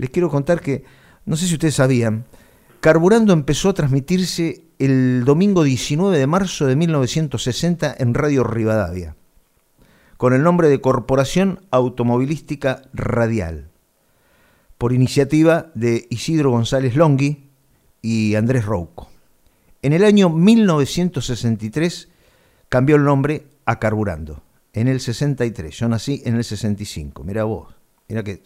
les quiero contar que, no sé si ustedes sabían, Carburando empezó a transmitirse el domingo 19 de marzo de 1960 en Radio Rivadavia, con el nombre de Corporación Automovilística Radial, por iniciativa de Isidro González Longhi y Andrés Rouco. En el año 1963 cambió el nombre a Carburando, en el 63, yo nací en el 65, mira vos, mira que,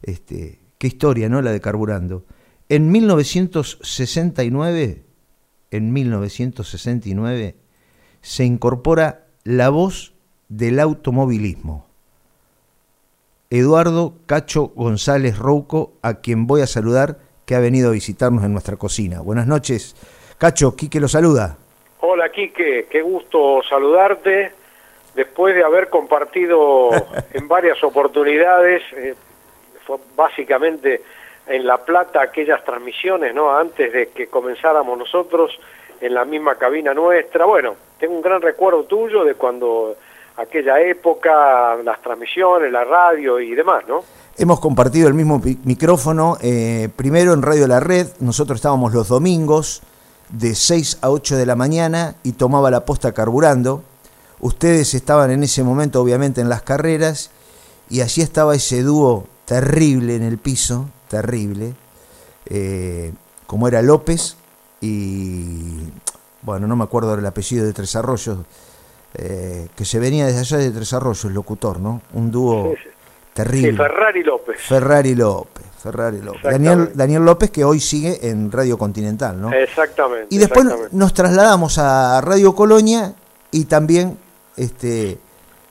este, qué historia, ¿no? La de Carburando. En 1969, en 1969, se incorpora la voz del automovilismo. Eduardo Cacho González Rouco, a quien voy a saludar, que ha venido a visitarnos en nuestra cocina. Buenas noches. Cacho, Quique lo saluda. Hola Quique, qué gusto saludarte. Después de haber compartido en varias oportunidades, eh, básicamente en La Plata aquellas transmisiones, ¿no? Antes de que comenzáramos nosotros en la misma cabina nuestra. Bueno, tengo un gran recuerdo tuyo de cuando aquella época, las transmisiones, la radio y demás, ¿no? Hemos compartido el mismo micrófono, eh, primero en Radio La Red, nosotros estábamos los domingos de 6 a 8 de la mañana y tomaba la posta carburando. Ustedes estaban en ese momento obviamente en las carreras y allí estaba ese dúo terrible en el piso, terrible, eh, como era López y, bueno, no me acuerdo el apellido de Tres Arroyos, eh, que se venía desde allá de Tres Arroyos, el locutor, ¿no? Un dúo terrible. Sí, Ferrari López. Ferrari López. Ferrari López. Daniel, Daniel López, que hoy sigue en Radio Continental, ¿no? Exactamente. Y después nos trasladamos a Radio Colonia y también este,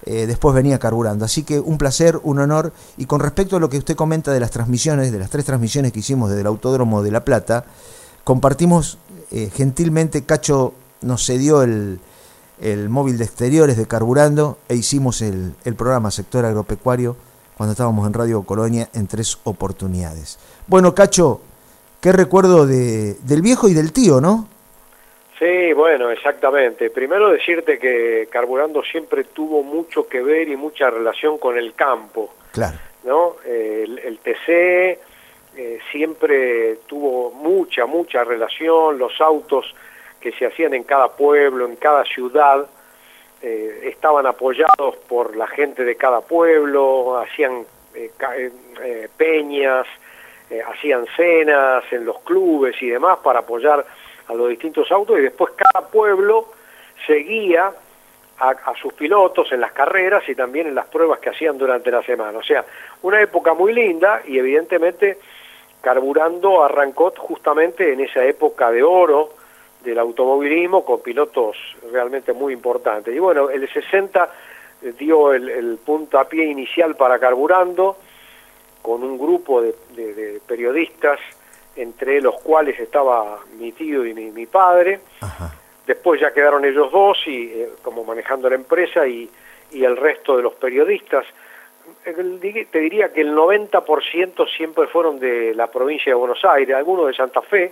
eh, después venía carburando. Así que un placer, un honor. Y con respecto a lo que usted comenta de las transmisiones, de las tres transmisiones que hicimos desde el Autódromo de La Plata, compartimos eh, gentilmente, Cacho nos cedió el, el, móvil de exteriores de carburando e hicimos el, el programa Sector Agropecuario cuando estábamos en Radio Colonia en tres oportunidades. Bueno, Cacho, qué recuerdo de, del viejo y del tío, ¿no? Sí, bueno, exactamente. Primero decirte que Carburando siempre tuvo mucho que ver y mucha relación con el campo. Claro. ¿no? el, TC eh, siempre tuvo mucha, mucha relación, los autos que se hacían en cada pueblo, en cada ciudad, eh, estaban apoyados por la gente de cada pueblo, hacían eh, peñas, hacían cenas en los clubes y demás para apoyar a los distintos autos y después cada pueblo seguía a, sus pilotos en las carreras y también en las pruebas que hacían durante la semana. O sea, una época muy linda y evidentemente Carburando arrancó justamente en esa época de oro del automovilismo con pilotos realmente muy importantes. Y bueno, el 60 dio el, el puntapié inicial para Carburando con un grupo de periodistas entre los cuales estaba mi tío y mi, padre. Después ya quedaron ellos dos y eh, como manejando la empresa y, y, el resto de los periodistas. Te diría que el 90% siempre fueron de la provincia de Buenos Aires, algunos de Santa Fe,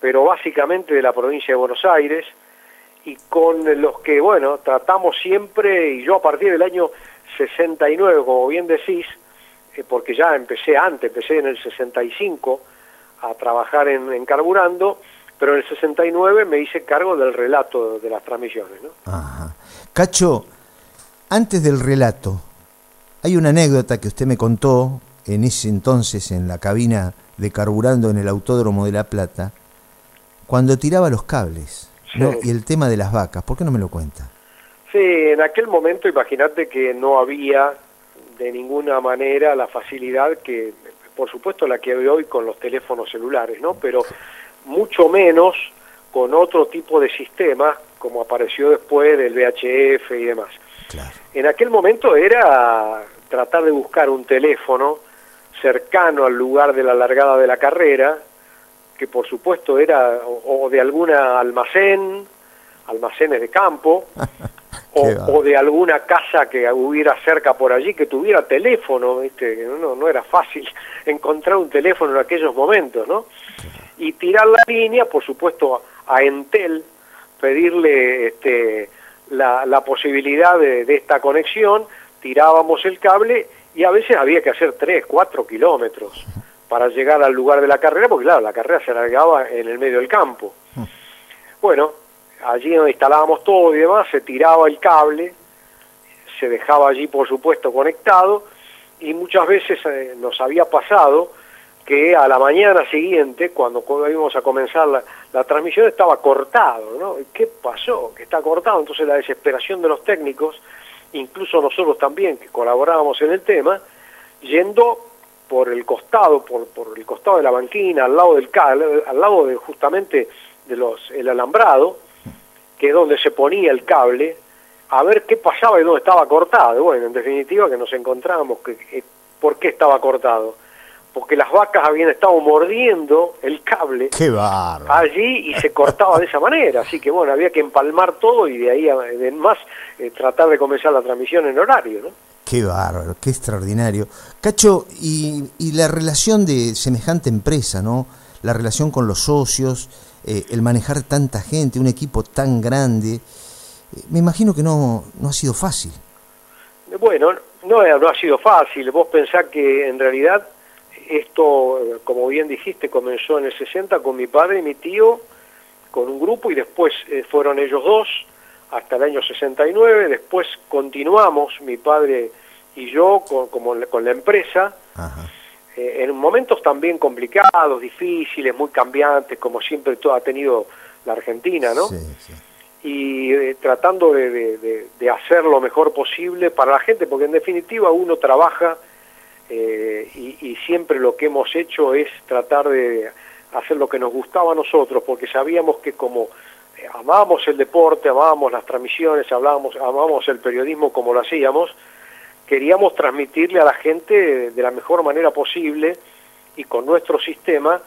pero básicamente de la provincia de Buenos Aires y con los que, bueno, tratamos siempre, y yo a partir del año 69, como bien decís, eh, porque ya empecé antes, empecé en el 65, a trabajar en, Carburando, pero en el 69 me hice cargo del relato de las transmisiones. ¿no? Ajá. Cacho, antes del relato, hay una anécdota que usted me contó en ese entonces en la cabina de Carburando en el Autódromo de La Plata, cuando tiraba los cables y el tema de las vacas. ¿Por qué no me lo cuenta? Sí, en aquel momento imagínate que no había de ninguna manera la facilidad que por supuesto la que hay hoy con los teléfonos celulares, ¿no? Pero mucho menos con otro tipo de sistema como apareció después del VHF y demás. En aquel momento era tratar de buscar un teléfono cercano al lugar de la largada de la carrera, que por supuesto era o, de alguna almacén, almacenes de campo, o, de alguna casa que hubiera cerca por allí que tuviera teléfono, ¿viste? No, no era fácil encontrar un teléfono en aquellos momentos, ¿no? Y tirar la línea, por supuesto, a Entel, pedirle este, la, la posibilidad de, de esta conexión, tirábamos el cable y a veces había que hacer 3, 4 kilómetros para llegar al lugar de la carrera, porque claro, la carrera se alargaba en el medio del campo. Bueno, allí donde instalábamos todo y demás, se tiraba el cable, se dejaba allí por supuesto conectado y muchas veces eh, nos había pasado que a la mañana siguiente, cuando, íbamos a comenzar la, transmisión, estaba cortado, ¿no? ¿Qué pasó? Que está cortado. Entonces la desesperación de los técnicos, incluso nosotros también, que colaborábamos en el tema, yendo por el costado, por, por el costado de la banquina, al lado del al lado de justamente de los el alambrado, que es donde se ponía el cable, a ver qué pasaba y dónde estaba cortado. Bueno, en definitiva que nos encontramos, que, ¿por qué estaba cortado? Porque las vacas habían estado mordiendo el cable allí y se cortaba de esa manera. Así que bueno, había que empalmar todo y de ahí en más eh, tratar de comenzar la transmisión en horario. ¿no? Qué bárbaro, qué extraordinario. Cacho, y, y la relación de semejante empresa, ¿no? La relación con los socios, eh, el manejar tanta gente, un equipo tan grande me imagino que no, no ha sido fácil. Bueno, no, no ha sido fácil. Vos pensás que en realidad esto, como bien dijiste, comenzó en el 60 con mi padre y mi tío, con un grupo, y después eh, fueron ellos dos hasta el año 69. Después continuamos, mi padre y yo, con, como, con la empresa. Eh, en momentos también complicados, difíciles, muy cambiantes, como siempre todo ha tenido la Argentina, ¿no? Sí, sí y eh, tratando de, hacer lo mejor posible para la gente, porque en definitiva uno trabaja eh, y, siempre lo que hemos hecho es tratar de hacer lo que nos gustaba a nosotros, porque sabíamos que como eh, amábamos el deporte, amábamos las transmisiones, hablábamos, amábamos el periodismo como lo hacíamos, queríamos transmitirle a la gente de la mejor manera posible y con nuestro sistema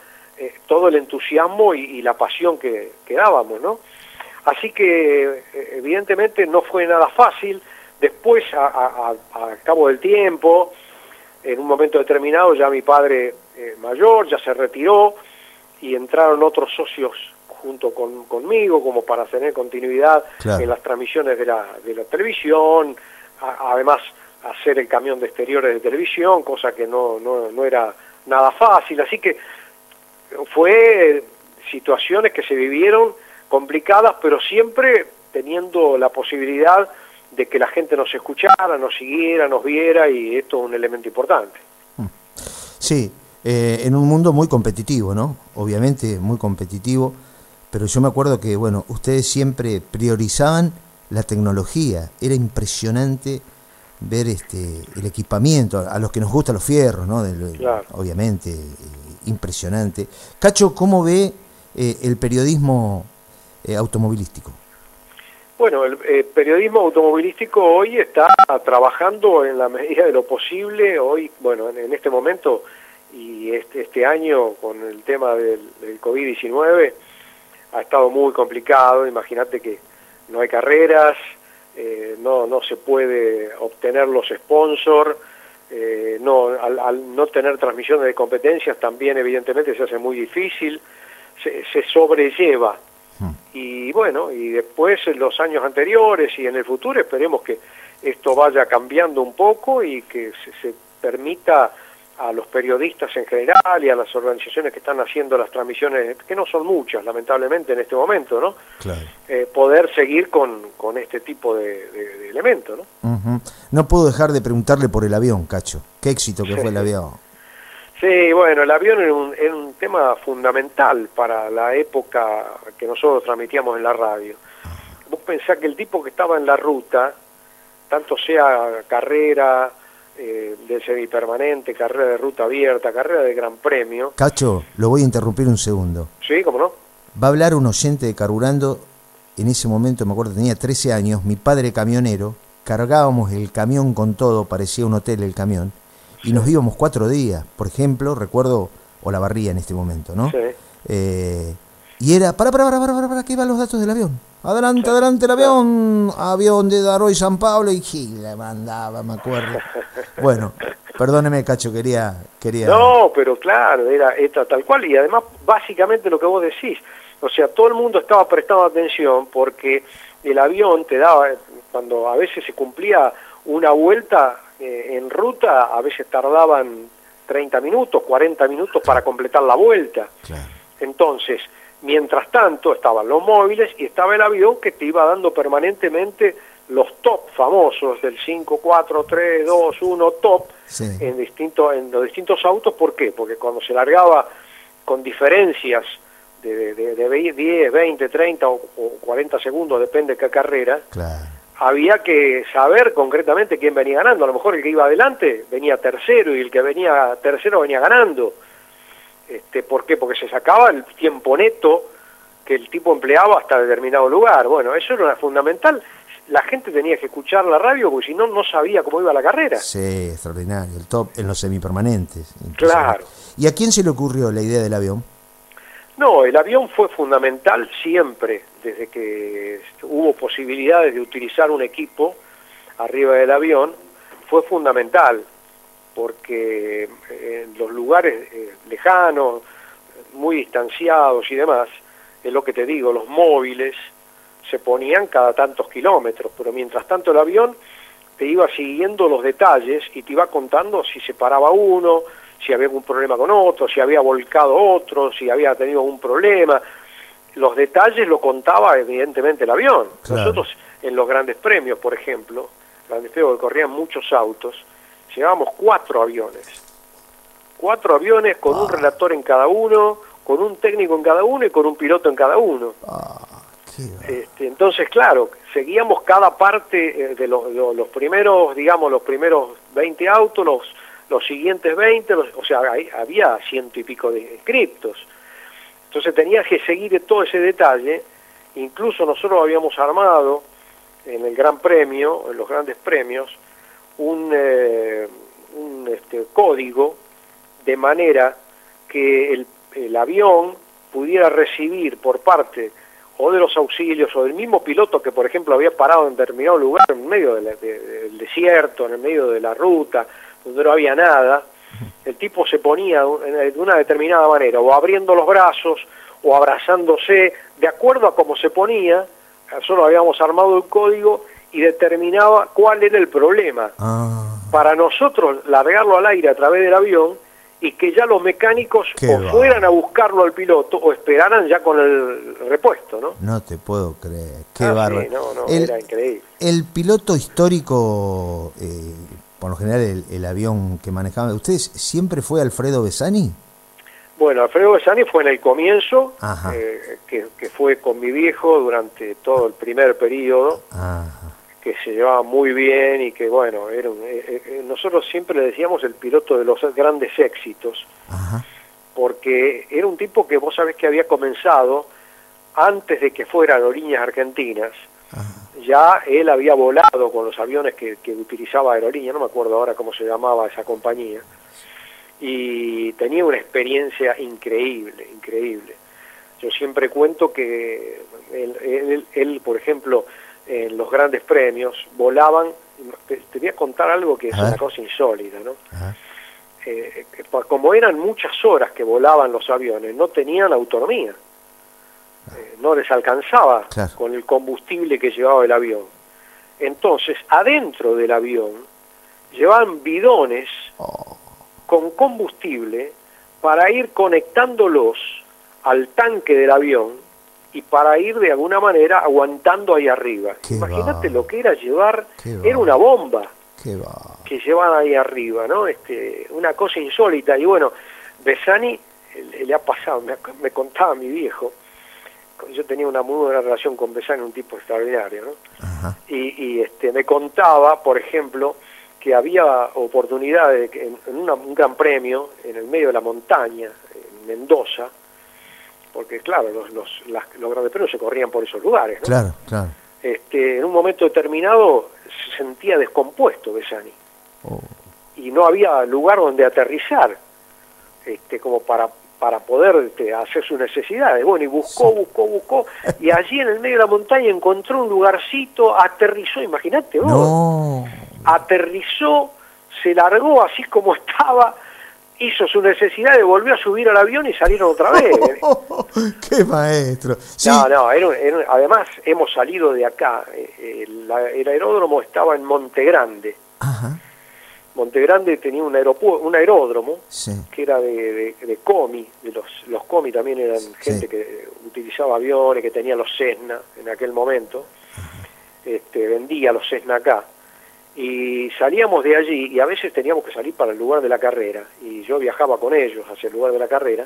todo el entusiasmo y, la pasión que, que dábamos, ¿no? Así que eh, evidentemente no fue nada fácil. Después, a, cabo del tiempo, en un momento determinado ya mi padre eh, mayor ya se retiró y entraron otros socios junto con, conmigo como para tener continuidad en las transmisiones de la, de la televisión, además hacer el camión de exteriores de televisión, cosa que no, no, no era nada fácil. Así que fue situaciones que se vivieron complicadas, pero siempre teniendo la posibilidad de que la gente nos escuchara, nos siguiera, nos viera y esto es un elemento importante. Mm. Sí, eh, en un mundo muy competitivo, ¿no? Obviamente muy competitivo, pero yo me acuerdo que, bueno, ustedes siempre priorizaban la tecnología, era impresionante ver este el equipamiento, a los que nos gustan los fierros, ¿no? Obviamente, eh, impresionante. Cacho, ¿cómo ve eh, el periodismo eh, automovilístico? Bueno, el eh, periodismo automovilístico hoy está trabajando en la medida de lo posible. Hoy, bueno, en, este momento y este, este, año con el tema del, COVID-19 ha estado muy complicado. Imagínate que no hay carreras, eh, no, no se puede obtener los sponsors. no, al, no tener transmisiones de competencias también evidentemente se hace muy difícil, se, se sobrelleva y bueno, y después en los años anteriores y en el futuro esperemos que esto vaya cambiando un poco y que se, permita a los periodistas en general y a las organizaciones que están haciendo las transmisiones, que no son muchas, lamentablemente, en este momento, ¿no? Eh, poder seguir con, con, este tipo de, elementos, ¿no? No puedo dejar de preguntarle por el avión, Cacho. Qué éxito que fue el avión. Sí, bueno, el avión era un, un tema fundamental para la época que nosotros transmitíamos en la radio. Vos pensás que el tipo que estaba en la ruta, tanto sea carrera eh, de semipermanente, carrera de ruta abierta, carrera de gran premio... Cacho, lo voy a interrumpir un segundo. Sí, ¿cómo no? Va a hablar un oyente de Carburando, en ese momento me acuerdo tenía 13 años, mi padre camionero, cargábamos el camión con todo, parecía un hotel el camión, y nos íbamos cuatro días. Por ejemplo, recuerdo Olavarría en este momento, ¿no? Sí. Eh, y era, para, para, para, para, para, para, que iban los datos del avión. Adelante, adelante el avión, avión de Daroy San Pablo y le mandaba, me acuerdo. Bueno, perdóneme, Cacho, quería, quería. No, pero claro, era esta tal cual y además básicamente lo que vos decís, o sea, todo el mundo estaba prestando atención porque el avión te daba, cuando a veces se cumplía una vuelta, eh, en ruta a veces tardaban 30 minutos, 40 minutos para completar la vuelta. Entonces, mientras tanto estaban los móviles y estaba el avión que te iba dando permanentemente los top famosos del 5, 4, 3, 2, 1 top en, distinto, en los distintos autos. ¿Por qué? Porque cuando se largaba con diferencias de, de, 10, 20, 30 o, 40 segundos, depende de qué carrera, había que saber concretamente quién venía ganando. A lo mejor el que iba adelante venía tercero y el que venía tercero venía ganando. Este, ¿Por qué? Porque se sacaba el tiempo neto que el tipo empleaba hasta determinado lugar. Bueno, eso era fundamental. La gente tenía que escuchar la radio porque si no, no sabía cómo iba la carrera. Sí, extraordinario. El top en los semipermanentes. Claro. ¿Y a quién se le ocurrió la idea del avión? No, el avión fue fundamental siempre, desde que hubo posibilidades de utilizar un equipo arriba del avión, fue fundamental, porque en los lugares eh, lejanos, muy distanciados y demás, es lo que te digo, los móviles se ponían cada tantos kilómetros, pero mientras tanto el avión te iba siguiendo los detalles y te iba contando si se paraba uno, si había algún problema con otro, si había volcado otro, si había tenido algún problema. Los detalles lo contaba evidentemente el avión. Nosotros en los grandes premios, por ejemplo, grandes premios que corrían muchos autos, llevábamos cuatro aviones. Cuatro aviones con un ah. relator en cada uno, con un técnico en cada uno y con un piloto en cada uno. Ah, este, entonces, claro, seguíamos cada parte eh, de los, los, primeros, digamos, los primeros 20 autos, los los siguientes 20, o sea, había ciento y pico de inscriptos. Entonces tenías que seguir todo ese detalle, incluso nosotros habíamos armado en el Gran Premio, en los grandes premios, un, eh, un este, código de manera que el, el, avión pudiera recibir por parte o de los auxilios o del mismo piloto que por ejemplo había parado en determinado lugar en medio del desierto, en el medio de la ruta, donde no había nada, el tipo se ponía de una determinada manera, o abriendo los brazos, o abrazándose, de acuerdo a cómo se ponía, solo habíamos armado el código y determinaba cuál era el problema. Ah. Para nosotros largarlo al aire a través del avión y que ya los mecánicos o fueran a buscarlo al piloto o esperaran ya con el repuesto, ¿no? No te puedo creer, qué ah, bárbaro. no, no, era increíble. El piloto histórico eh, por lo general el, avión que manejaban ustedes, ¿siempre fue Alfredo Besani? Bueno, Alfredo Besani fue en el comienzo, eh, que, fue con mi viejo durante todo el primer periodo, que se llevaba muy bien y que, bueno, era eh, eh, nosotros siempre le decíamos el piloto de los grandes éxitos, porque era un tipo que vos sabés que había comenzado antes de que fuera Aerolíneas Argentinas, ya él había volado con los aviones que, utilizaba Aerolínea, no me acuerdo ahora cómo se llamaba esa compañía, y tenía una experiencia increíble, increíble. Yo siempre cuento que él, por ejemplo, en los grandes premios volaban, te, voy a contar algo que es una cosa insólita, ¿no? Eh, como eran muchas horas que volaban los aviones, no tenían autonomía. Eh, no les alcanzaba con el combustible que llevaba el avión. Entonces, adentro del avión llevaban bidones oh. con combustible para ir conectándolos al tanque del avión y para ir de alguna manera aguantando ahí arriba. Imagínate lo que era llevar, era una bomba que llevaban ahí arriba, ¿no? Este, una cosa insólita. Y bueno, Besani le, ha pasado, me, me contaba mi viejo, yo tenía una muy buena relación con Besani, un tipo extraordinario, ¿no? Y, este, me contaba, por ejemplo, que había oportunidades en, un gran premio en el medio de la montaña, en Mendoza, porque claro, los, los, los grandes premios se corrían por esos lugares, ¿no? Claro, claro. Este, en un momento determinado se sentía descompuesto Besani. Oh. Y no había lugar donde aterrizar, este, como para para poder este, hacer sus necesidades. Bueno, y buscó, buscó, buscó, y allí en el medio de la montaña encontró un lugarcito, aterrizó, imagínate vos, aterrizó, se largó así como estaba, hizo su necesidad, volvió a subir al avión y salieron otra vez. ¡Qué maestro! No, no, además hemos salido de acá, eh, el, el aeródromo estaba en Monte Grande. Ajá Montegrande tenía un, un aeródromo que era de, de, comi, de los, los comi también eran gente que utilizaba aviones, que tenía los Cessna en aquel momento, este, vendía los Cessna acá. Y salíamos de allí y a veces teníamos que salir para el lugar de la carrera. Y yo viajaba con ellos hacia el lugar de la carrera,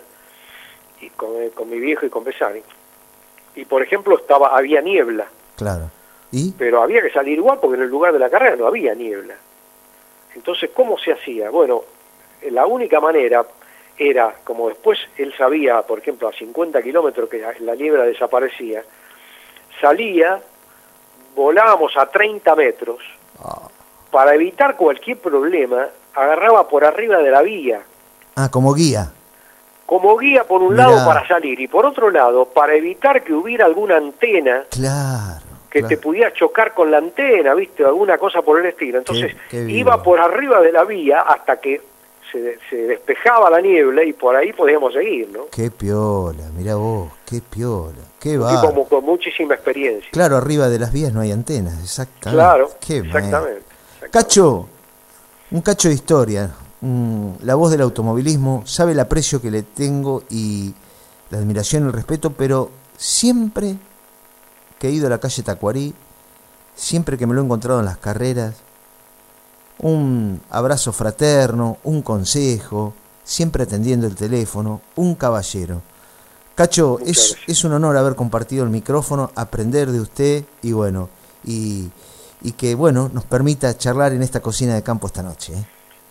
y con, eh, con mi viejo y con Besani. Y por ejemplo estaba había niebla. Claro. ¿Y? Pero había que salir igual porque en el lugar de la carrera no había niebla. Entonces, ¿cómo se hacía? Bueno, la única manera era, como después él sabía, por ejemplo, a 50 kilómetros que la niebla desaparecía, salía, volábamos a 30 metros. Para evitar cualquier problema, agarraba por arriba de la vía. Ah, como guía. Como guía por un lado para salir y por otro lado para evitar que hubiera alguna antena. Claro que te pudiera chocar con la antena, ¿viste? Alguna cosa por el estilo. Entonces iba por arriba de la vía hasta que se, despejaba la niebla y por ahí podíamos seguir, ¿no? Qué piola, mira vos, qué piola, qué va. Y como con muchísima experiencia. Claro, arriba de las vías no hay antenas, exactamente. Claro, exactamente, Cacho, un cacho de historia, la voz del automovilismo, sabe el aprecio que le tengo y la admiración y el respeto, pero siempre que he ido a la calle Tacuarí, siempre que me lo he encontrado en las carreras, un abrazo fraterno, un consejo, siempre atendiendo el teléfono, un caballero. Cacho, es, es, un honor haber compartido el micrófono, aprender de usted y bueno, y, y que bueno, nos permita charlar en esta cocina de campo esta noche. ¿eh?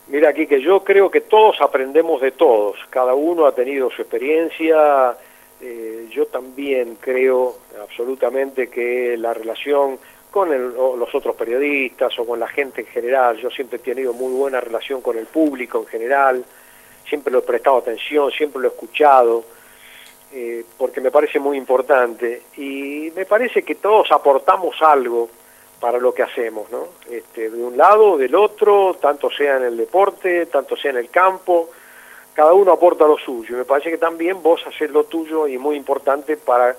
Mira aquí que yo creo que todos aprendemos de todos, cada uno ha tenido su experiencia, eh, yo también creo absolutamente que la relación con los otros periodistas o con la gente en general, yo siempre he tenido muy buena relación con el público en general, siempre lo he prestado atención, siempre lo he escuchado, eh, porque me parece muy importante y me parece que todos aportamos algo para lo que hacemos, ¿no? Este, de un lado, del otro, tanto sea en el deporte, tanto sea en el campo, cada uno aporta lo suyo. Y me parece que también vos haces lo tuyo y muy importante para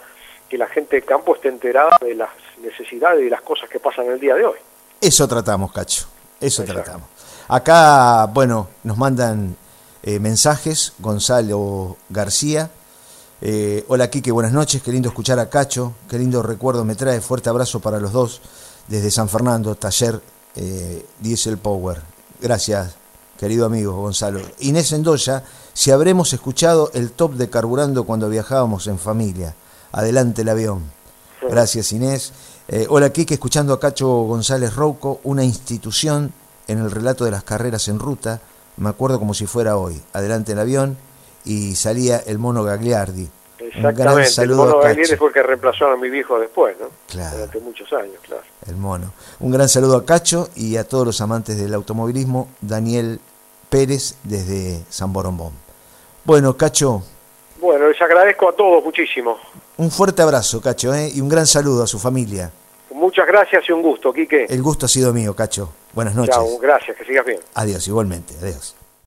que la gente de campo esté enterada de las necesidades y las cosas que pasan en el día de hoy. Eso tratamos, Cacho. Eso tratamos. Acá, bueno, nos mandan eh, mensajes. Gonzalo García. Eh, hola, Quique, buenas noches. Qué lindo escuchar a Cacho. Qué lindo recuerdo me trae. Fuerte abrazo para los dos desde San Fernando, taller eh, Diesel Power. Gracias, querido amigo Gonzalo. Inés Endoya, si habremos escuchado el top de carburando cuando viajábamos en familia. Adelante el avión. Gracias Inés. Eh, hola Kike, escuchando a Cacho González Rouco, una institución en el relato de las carreras en ruta. Me acuerdo como si fuera hoy. Adelante el avión y salía el mono Gagliardi. Exactamente, el mono Gagliardi fue el que reemplazó a mi viejo después, ¿no? Claro. Durante muchos años, claro. El mono. Un gran saludo a Cacho y a todos los amantes del automovilismo. Daniel Pérez desde San Borombón. Bueno, Cacho. Bueno, les agradezco a todos muchísimo. Un fuerte abrazo, Cacho, ¿eh? y un gran saludo a su familia. Muchas gracias y un gusto, Quique. El gusto ha sido mío, Cacho. Buenas noches. Chao, gracias, que sigas bien. Adiós, igualmente, adiós.